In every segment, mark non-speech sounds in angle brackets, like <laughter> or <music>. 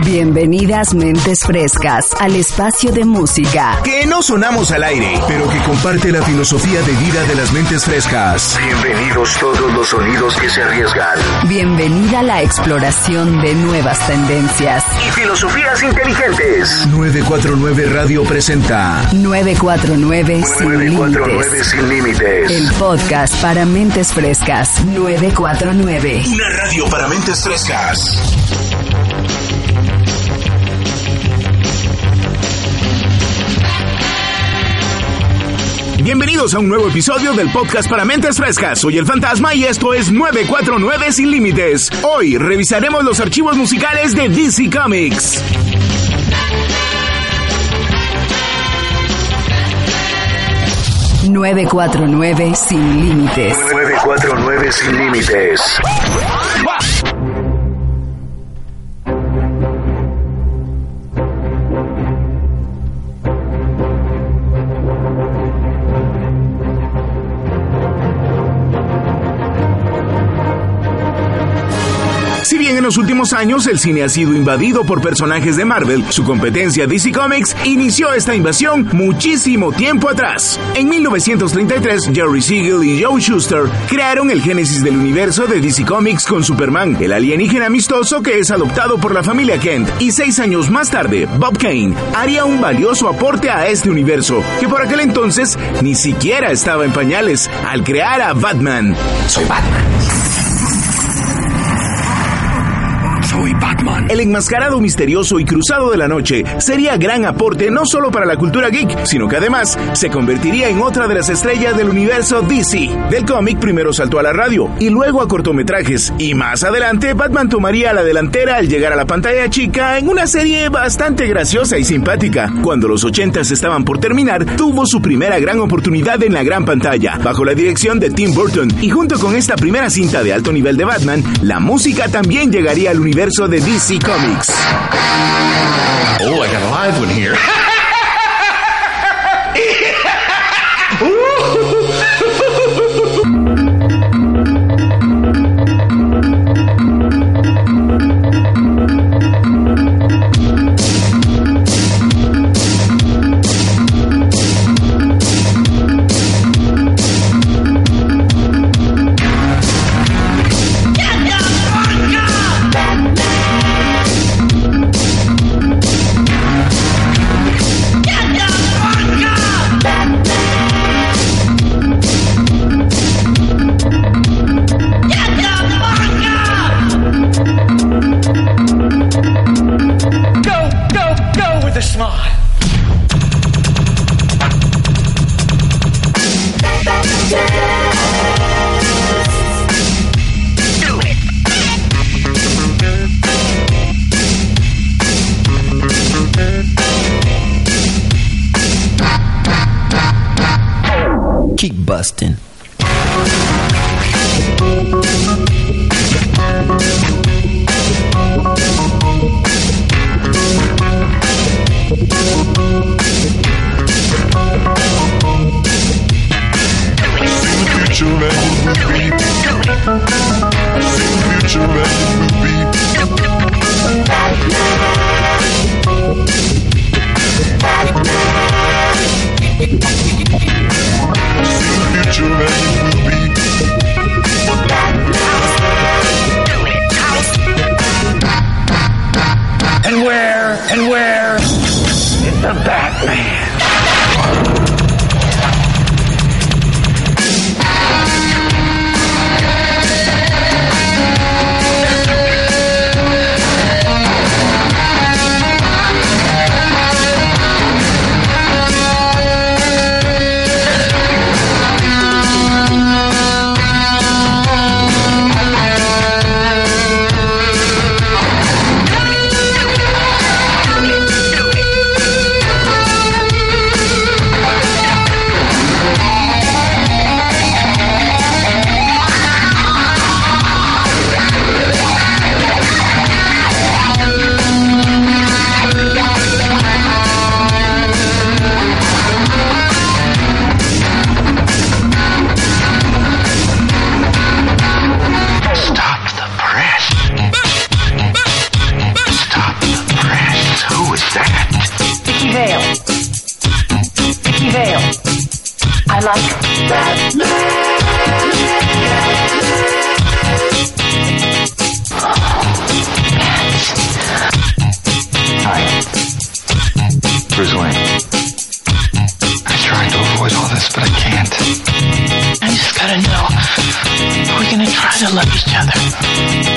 Bienvenidas mentes frescas al espacio de música. Que no sonamos al aire, pero que comparte la filosofía de vida de las mentes frescas. Bienvenidos todos los sonidos que se arriesgan. Bienvenida a la exploración de nuevas tendencias. Y filosofías inteligentes. 949 Radio presenta 949 sin 949 límites. sin límites. El podcast para mentes frescas 949. Una radio para mentes frescas. Bienvenidos a un nuevo episodio del podcast para mentes frescas. Soy el Fantasma y esto es 949 Sin Límites. Hoy revisaremos los archivos musicales de DC Comics. ...949 sin límites. 949 sin límites. Si bien en los últimos años el cine ha sido invadido por personajes de Marvel, su competencia DC Comics inició esta invasión muchísimo tiempo atrás. En 1933, Jerry Siegel y Joe Schuster crearon el génesis del universo de DC Comics con Superman, el alienígena amistoso que es adoptado por la familia Kent. Y seis años más tarde, Bob Kane haría un valioso aporte a este universo, que por aquel entonces ni siquiera estaba en pañales, al crear a Batman. Soy Batman. Soy El enmascarado misterioso y cruzado de la noche sería gran aporte no solo para la cultura geek, sino que además se convertiría en otra de las estrellas del universo DC. Del cómic primero saltó a la radio y luego a cortometrajes y más adelante Batman tomaría la delantera al llegar a la pantalla chica en una serie bastante graciosa y simpática. Cuando los 80s estaban por terminar, tuvo su primera gran oportunidad en la gran pantalla, bajo la dirección de Tim Burton y junto con esta primera cinta de alto nivel de Batman, la música también llegaría al universo de DC Comics. Oh, I got a live one here. <laughs> Wayne. I'm trying to avoid all this, but I can't. I just gotta know. We're gonna try to love each other.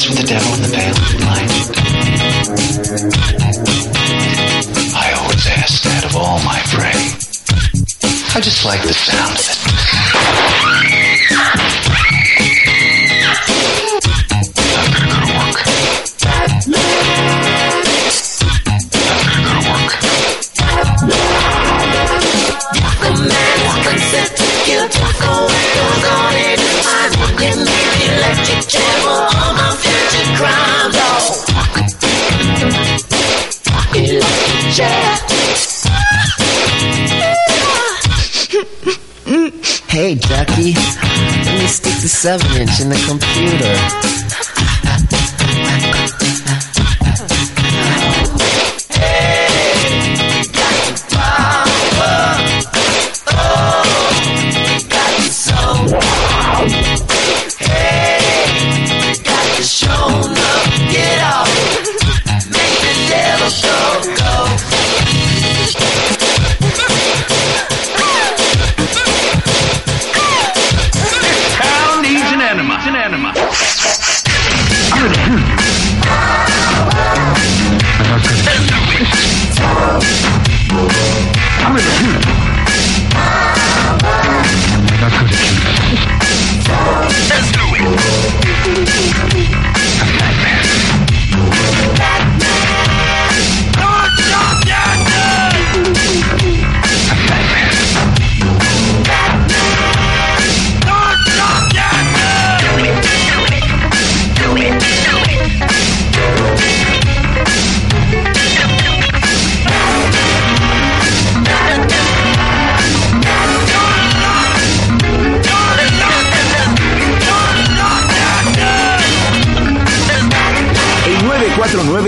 Dance with the devil in the pale moonlight? I always ask that of all my prey. I just like the sound of it. Seven inch in the computer.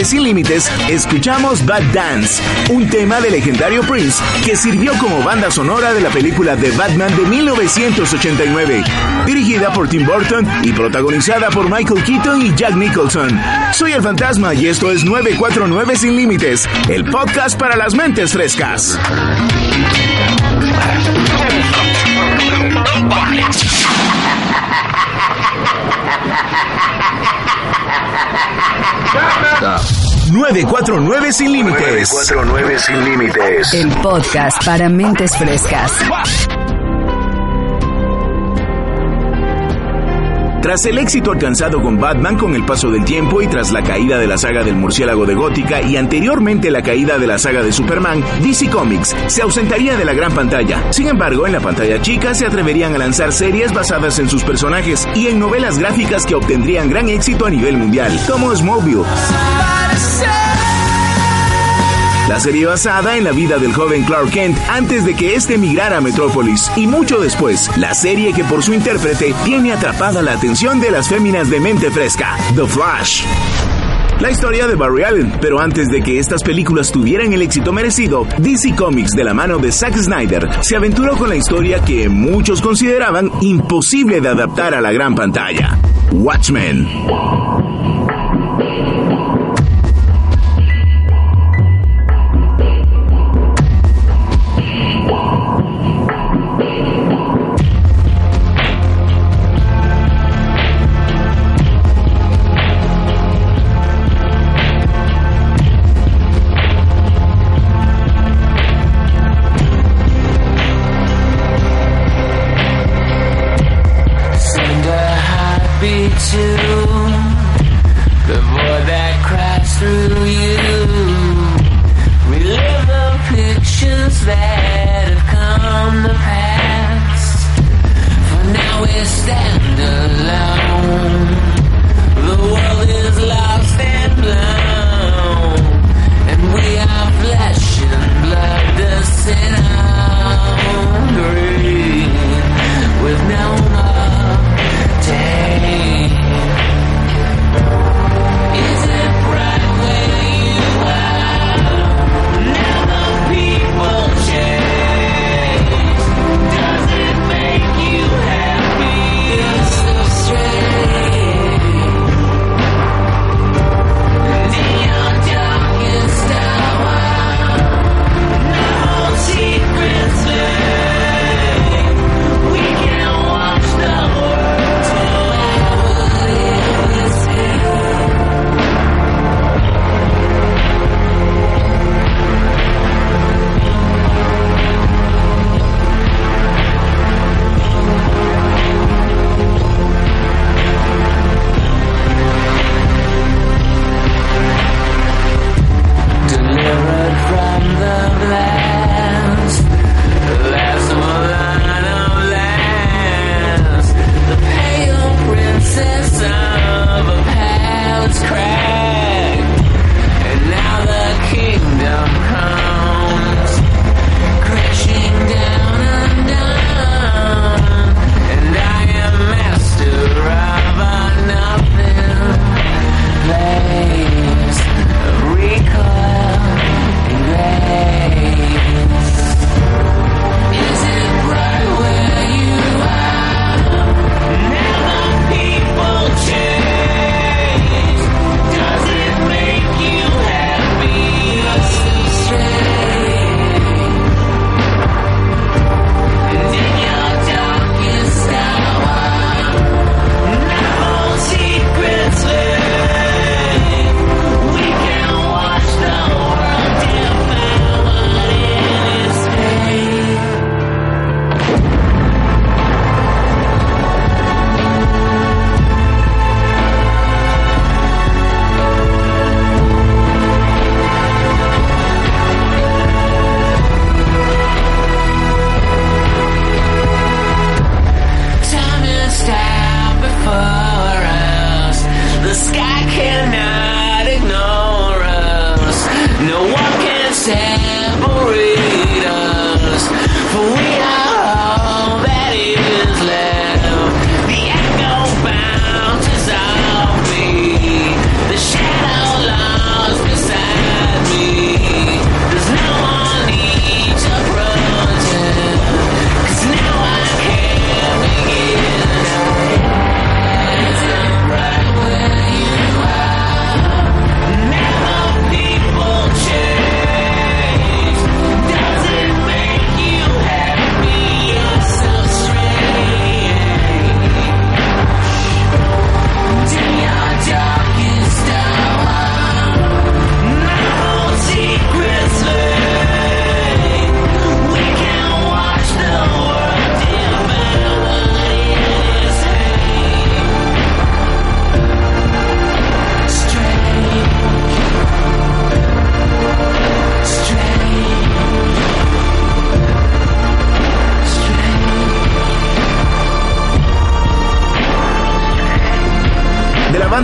949 Sin Límites escuchamos Bad Dance, un tema del legendario Prince que sirvió como banda sonora de la película The Batman de 1989, dirigida por Tim Burton y protagonizada por Michael Keaton y Jack Nicholson. Soy el fantasma y esto es 949 Sin Límites, el podcast para las mentes frescas. 949 Sin Límites. 949 Sin Límites. El podcast para mentes frescas. Tras el éxito alcanzado con Batman con el paso del tiempo y tras la caída de la saga del murciélago de Gótica y anteriormente la caída de la saga de Superman, DC Comics se ausentaría de la gran pantalla. Sin embargo, en la pantalla chica se atreverían a lanzar series basadas en sus personajes y en novelas gráficas que obtendrían gran éxito a nivel mundial, como Smallville. La serie basada en la vida del joven Clark Kent antes de que éste emigrara a Metrópolis y mucho después, la serie que por su intérprete tiene atrapada la atención de las féminas de mente fresca, The Flash. La historia de Barry Allen, pero antes de que estas películas tuvieran el éxito merecido, DC Comics de la mano de Zack Snyder se aventuró con la historia que muchos consideraban imposible de adaptar a la gran pantalla, Watchmen. that.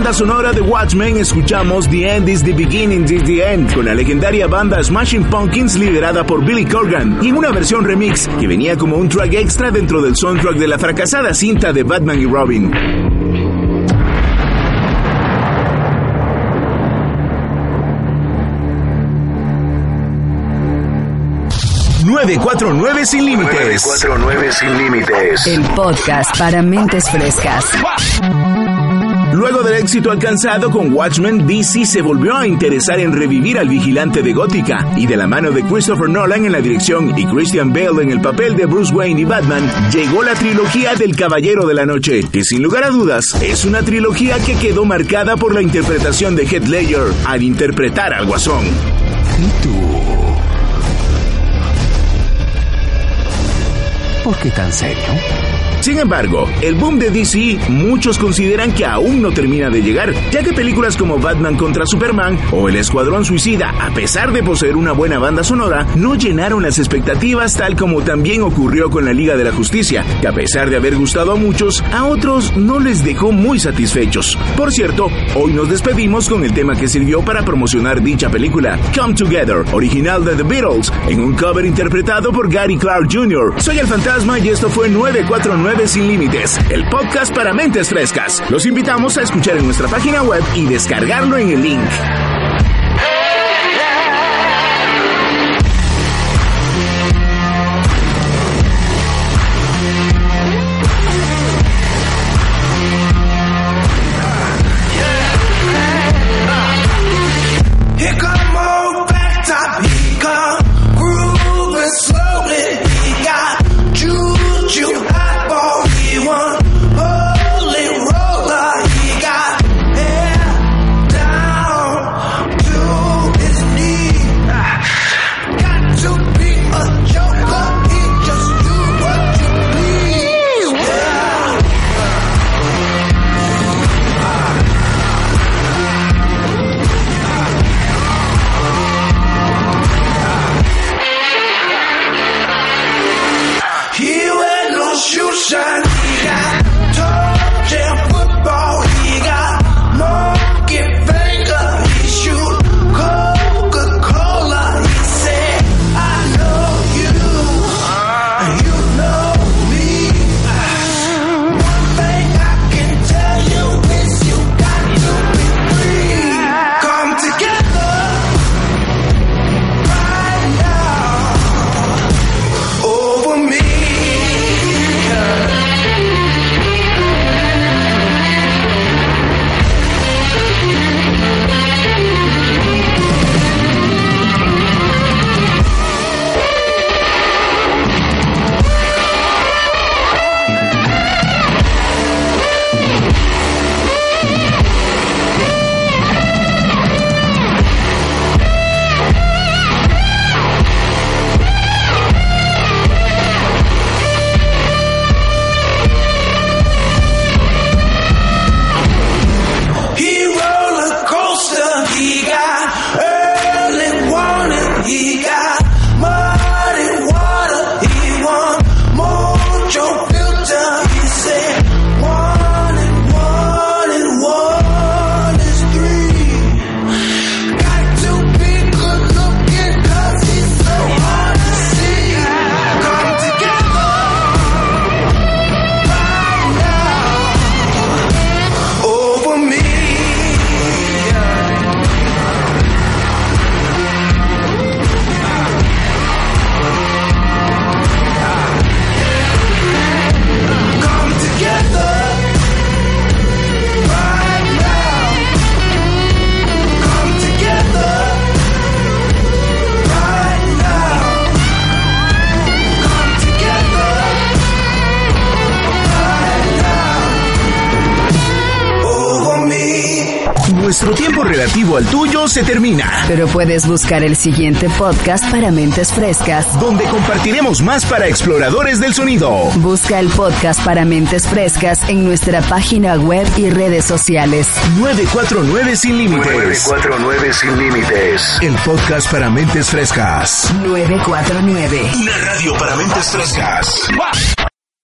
Banda sonora de Watchmen escuchamos The End is the Beginning is the End con la legendaria banda Smashing Pumpkins liderada por Billy Corgan y en una versión remix que venía como un track extra dentro del soundtrack de la fracasada cinta de Batman y Robin. 949 sin límites. 949 sin límites. El podcast para mentes frescas. Luego del éxito alcanzado con Watchmen, DC se volvió a interesar en revivir al vigilante de Gótica y de la mano de Christopher Nolan en la dirección y Christian Bale en el papel de Bruce Wayne y Batman, llegó la trilogía del Caballero de la Noche, que sin lugar a dudas es una trilogía que quedó marcada por la interpretación de Heath Ledger al interpretar al Guasón. ¿Y tú? ¿Por qué tan serio? Sin embargo, el boom de DC muchos consideran que aún no termina de llegar, ya que películas como Batman contra Superman o El Escuadrón Suicida, a pesar de poseer una buena banda sonora, no llenaron las expectativas tal como también ocurrió con la Liga de la Justicia, que a pesar de haber gustado a muchos, a otros no les dejó muy satisfechos. Por cierto, hoy nos despedimos con el tema que sirvió para promocionar dicha película, Come Together, original de The Beatles, en un cover interpretado por Gary Clark Jr. Soy el fantasma y esto fue 949 sin Límites, el podcast para mentes frescas. Los invitamos a escuchar en nuestra página web y descargarlo en el link. Nuestro tiempo relativo al tuyo se termina, Pero puedes buscar el siguiente podcast para mentes frescas. donde compartiremos más para exploradores del sonido. Busca el podcast para mentes frescas en nuestra página web y redes sociales. 949 sin límites. 949 sin límites. El podcast para mentes frescas. 949. Una radio para mentes frescas.